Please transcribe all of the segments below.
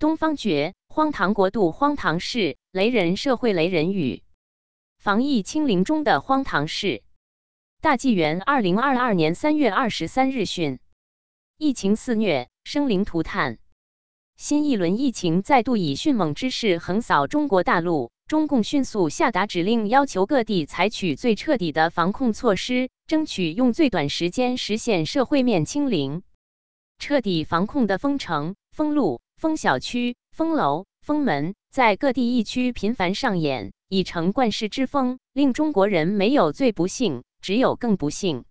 东方觉，荒唐国度，荒唐事，雷人社会，雷人语。防疫清零中的荒唐事。大纪元二零二二年三月二十三日讯，疫情肆虐，生灵涂炭。新一轮疫情再度以迅猛之势横扫中国大陆，中共迅速下达指令，要求各地采取最彻底的防控措施，争取用最短时间实现社会面清零。彻底防控的封城、封路。封小区、封楼、封门，在各地疫区频繁上演，已成惯世之风，令中国人没有最不幸，只有更不幸。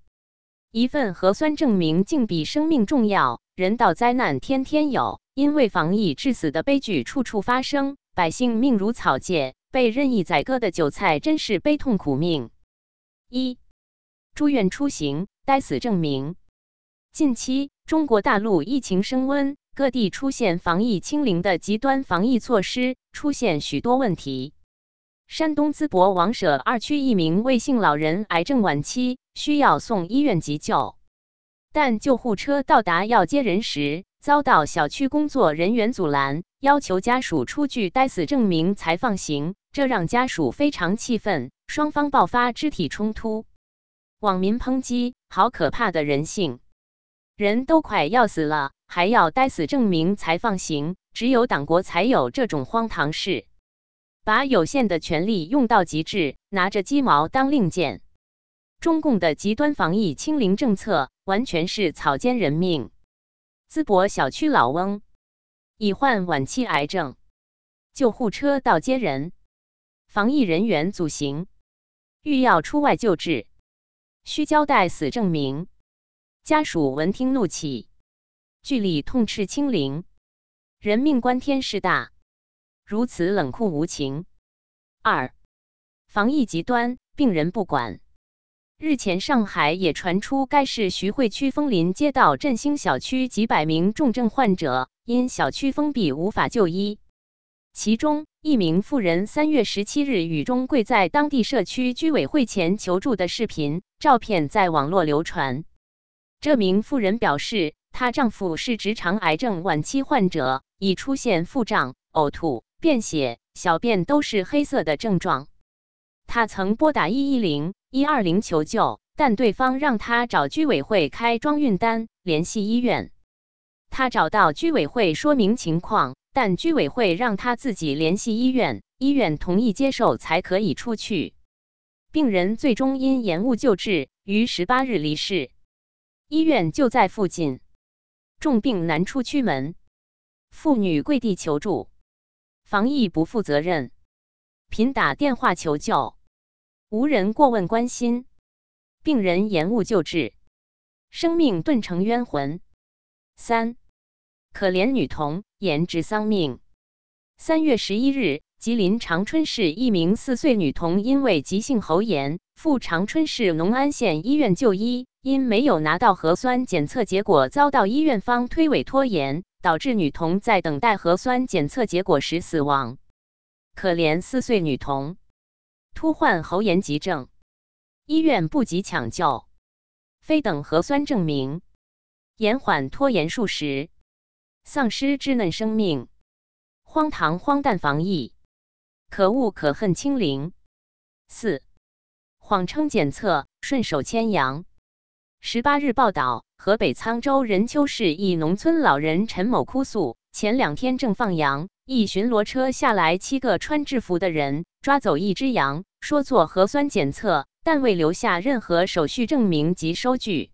一份核酸证明竟比生命重要，人道灾难天天有，因为防疫致死的悲剧处处发生，百姓命如草芥，被任意宰割的韭菜真是悲痛苦命。一、住院出行待死证明。近期中国大陆疫情升温。各地出现防疫清零的极端防疫措施，出现许多问题。山东淄博王舍二区一名魏姓老人癌症晚期，需要送医院急救，但救护车到达要接人时，遭到小区工作人员阻拦，要求家属出具待死证明才放行，这让家属非常气愤，双方爆发肢体冲突。网民抨击：好可怕的人性！人都快要死了。还要待死证明才放行，只有党国才有这种荒唐事，把有限的权力用到极致，拿着鸡毛当令箭。中共的极端防疫清零政策完全是草菅人命。淄博小区老翁已患晚期癌症，救护车到接人，防疫人员阻行，欲要出外救治，需交代死证明。家属闻听怒起。据理痛斥清零，人命关天事大，如此冷酷无情。二，防疫极端，病人不管。日前，上海也传出该市徐汇区枫林街道振兴小区几百名重症患者因小区封闭无法就医，其中一名妇人三月十七日雨中跪在当地社区居委会前求助的视频照片在网络流传。这名妇人表示。她丈夫是直肠癌症晚期患者，已出现腹胀、呕吐、便血、小便都是黑色的症状。她曾拨打一一零、一二零求救，但对方让她找居委会开装运单，联系医院。她找到居委会说明情况，但居委会让她自己联系医院，医院同意接受才可以出去。病人最终因延误救治，于十八日离世。医院就在附近。重病难出区门，妇女跪地求助，防疫不负责任，频打电话求救，无人过问关心，病人延误救治，生命顿成冤魂。三，可怜女童延至丧命。三月十一日，吉林长春市一名四岁女童因为急性喉炎，赴长春市农安县医院就医。因没有拿到核酸检测结果，遭到医院方推诿拖延，导致女童在等待核酸检测结果时死亡。可怜四岁女童突患喉炎急症，医院不及抢救，非等核酸证明，延缓拖延数时，丧失稚嫩生命。荒唐荒诞防疫，可恶可恨清零。四谎称检测，顺手牵羊。十八日报道，河北沧州任丘市一农村老人陈某哭诉，前两天正放羊，一巡逻车下来七个穿制服的人，抓走一只羊，说做核酸检测，但未留下任何手续证明及收据。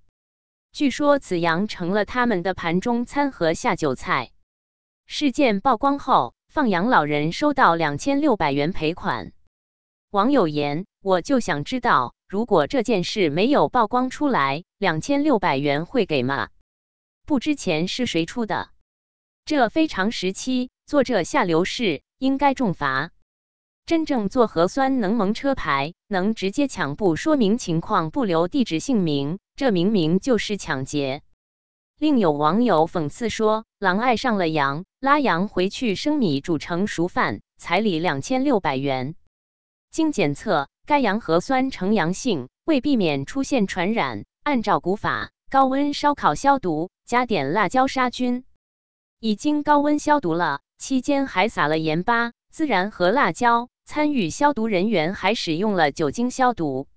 据说此羊成了他们的盘中餐和下酒菜。事件曝光后，放羊老人收到两千六百元赔款。网友言：“我就想知道。”如果这件事没有曝光出来，两千六百元会给吗？不知钱是谁出的？这非常时期做这下流事，应该重罚。真正做核酸能蒙车牌，能直接抢不说明情况，不留地址姓名，这明明就是抢劫。另有网友讽刺说：“狼爱上了羊，拉羊回去生米煮成熟饭，彩礼两千六百元。”经检测。该羊核酸呈阳性，为避免出现传染，按照古法高温烧烤消毒，加点辣椒杀菌。已经高温消毒了，期间还撒了盐巴、孜然和辣椒。参与消毒人员还使用了酒精消毒。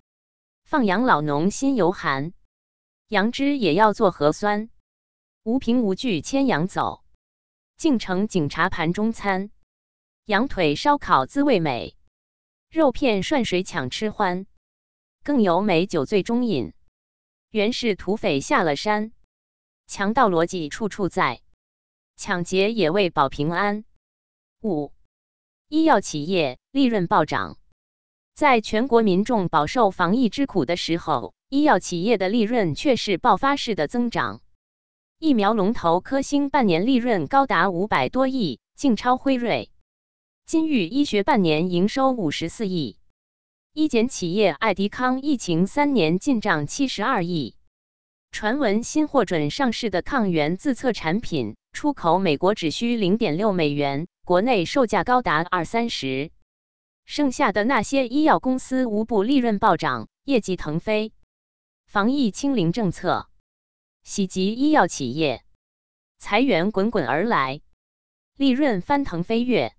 放羊老农心犹寒，羊只也要做核酸。无凭无据牵羊走，进城警察盘中餐。羊腿烧烤滋味美，肉片涮水抢吃欢。更有美酒醉中饮，原是土匪下了山。强盗逻辑处处在，抢劫也为保平安。五，医药企业利润暴涨，在全国民众饱受防疫之苦的时候，医药企业的利润却是爆发式的增长。疫苗龙头科兴半年利润高达五百多亿，劲超辉瑞。金域医学半年营收五十四亿。医检企业爱迪康疫情三年进账七十二亿。传闻新获准上市的抗原自测产品，出口美国只需零点六美元，国内售价高达二三十。剩下的那些医药公司无不利润暴涨，业绩腾飞。防疫清零政策袭击医药企业，裁员滚滚而来，利润翻腾飞跃，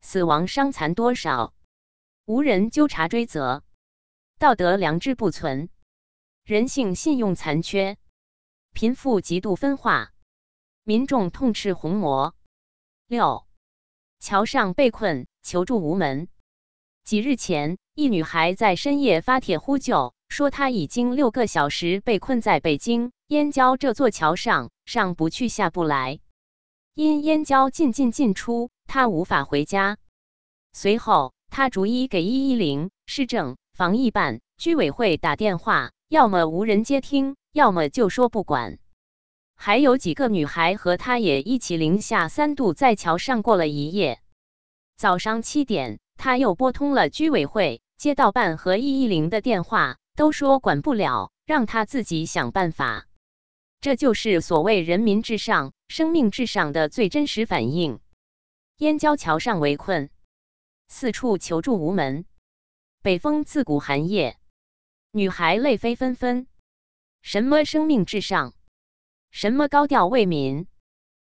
死亡伤残多少，无人纠察追责，道德良知不存。人性信用残缺，贫富极度分化，民众痛斥红魔。六，桥上被困，求助无门。几日前，一女孩在深夜发帖呼救，说她已经六个小时被困在北京燕郊这座桥上，上不去下不来。因燕郊进进进出，他无法回家。随后，他逐一给一一零市政防疫办、居委会打电话。要么无人接听，要么就说不管。还有几个女孩和他也一起零下三度在桥上过了一夜。早上七点，他又拨通了居委会、街道办和一一零的电话，都说管不了，让他自己想办法。这就是所谓人民至上、生命至上的最真实反应。燕郊桥上围困，四处求助无门。北风自古寒夜。女孩泪飞纷纷，什么生命至上，什么高调为民，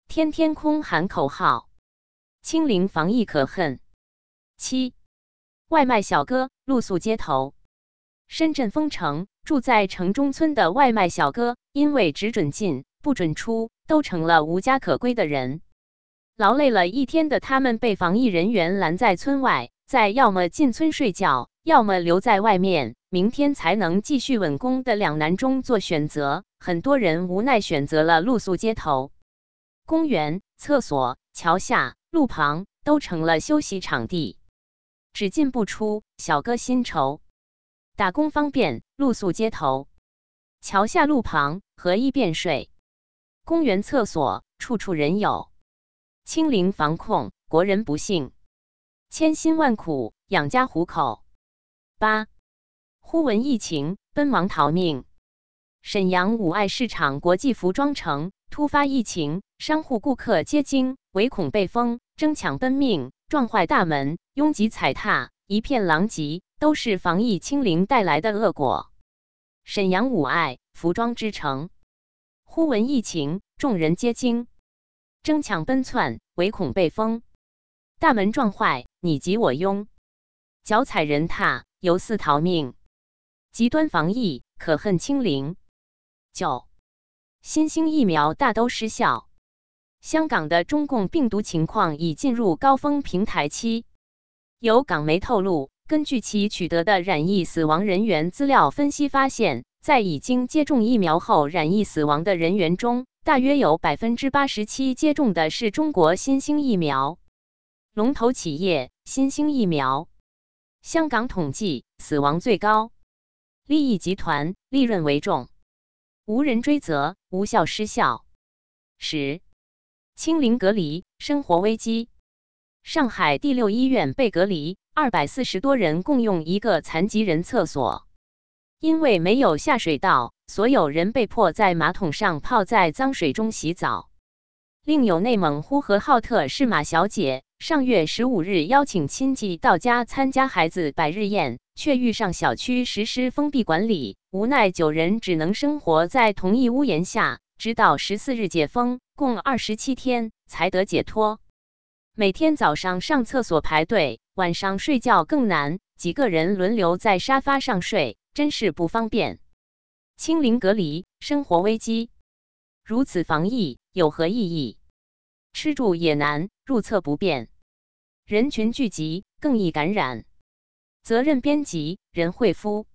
天天空喊口号，清零防疫可恨。七，外卖小哥露宿街头。深圳封城，住在城中村的外卖小哥，因为只准进不准出，都成了无家可归的人。劳累了一天的他们，被防疫人员拦在村外，在要么进村睡觉，要么留在外面。明天才能继续稳工的两难中做选择，很多人无奈选择了露宿街头。公园、厕所、桥下、路旁都成了休息场地，只进不出，小哥心愁。打工方便，露宿街头，桥下路旁何一便睡，公园厕所处处人有。清零防控，国人不幸，千辛万苦养家糊口。八。忽闻疫情，奔忙逃命。沈阳五爱市场国际服装城突发疫情，商户顾客皆惊，唯恐被封，争抢奔命，撞坏大门，拥挤踩踏，一片狼藉，都是防疫清零带来的恶果。沈阳五爱服装之城，忽闻疫情，众人皆惊，争抢奔窜，唯恐被封，大门撞坏，你挤我拥，脚踩人踏，犹似逃命。极端防疫可恨清零。九，新兴疫苗大都失效。香港的中共病毒情况已进入高峰平台期。有港媒透露，根据其取得的染疫死亡人员资料分析发现，在已经接种疫苗后染疫死亡的人员中，大约有百分之八十七接种的是中国新兴疫苗。龙头企业新兴疫苗，香港统计死亡最高。利益集团利润为重，无人追责，无效失效。十，清零隔离，生活危机。上海第六医院被隔离，二百四十多人共用一个残疾人厕所，因为没有下水道，所有人被迫在马桶上泡在脏水中洗澡。另有内蒙呼和浩特市马小姐，上月十五日邀请亲戚到家参加孩子百日宴。却遇上小区实施封闭管理，无奈九人只能生活在同一屋檐下，直到十四日解封，共二十七天才得解脱。每天早上上厕所排队，晚上睡觉更难，几个人轮流在沙发上睡，真是不方便。清零隔离，生活危机，如此防疫有何意义？吃住也难，入厕不便，人群聚集更易感染。责任编辑：任慧夫。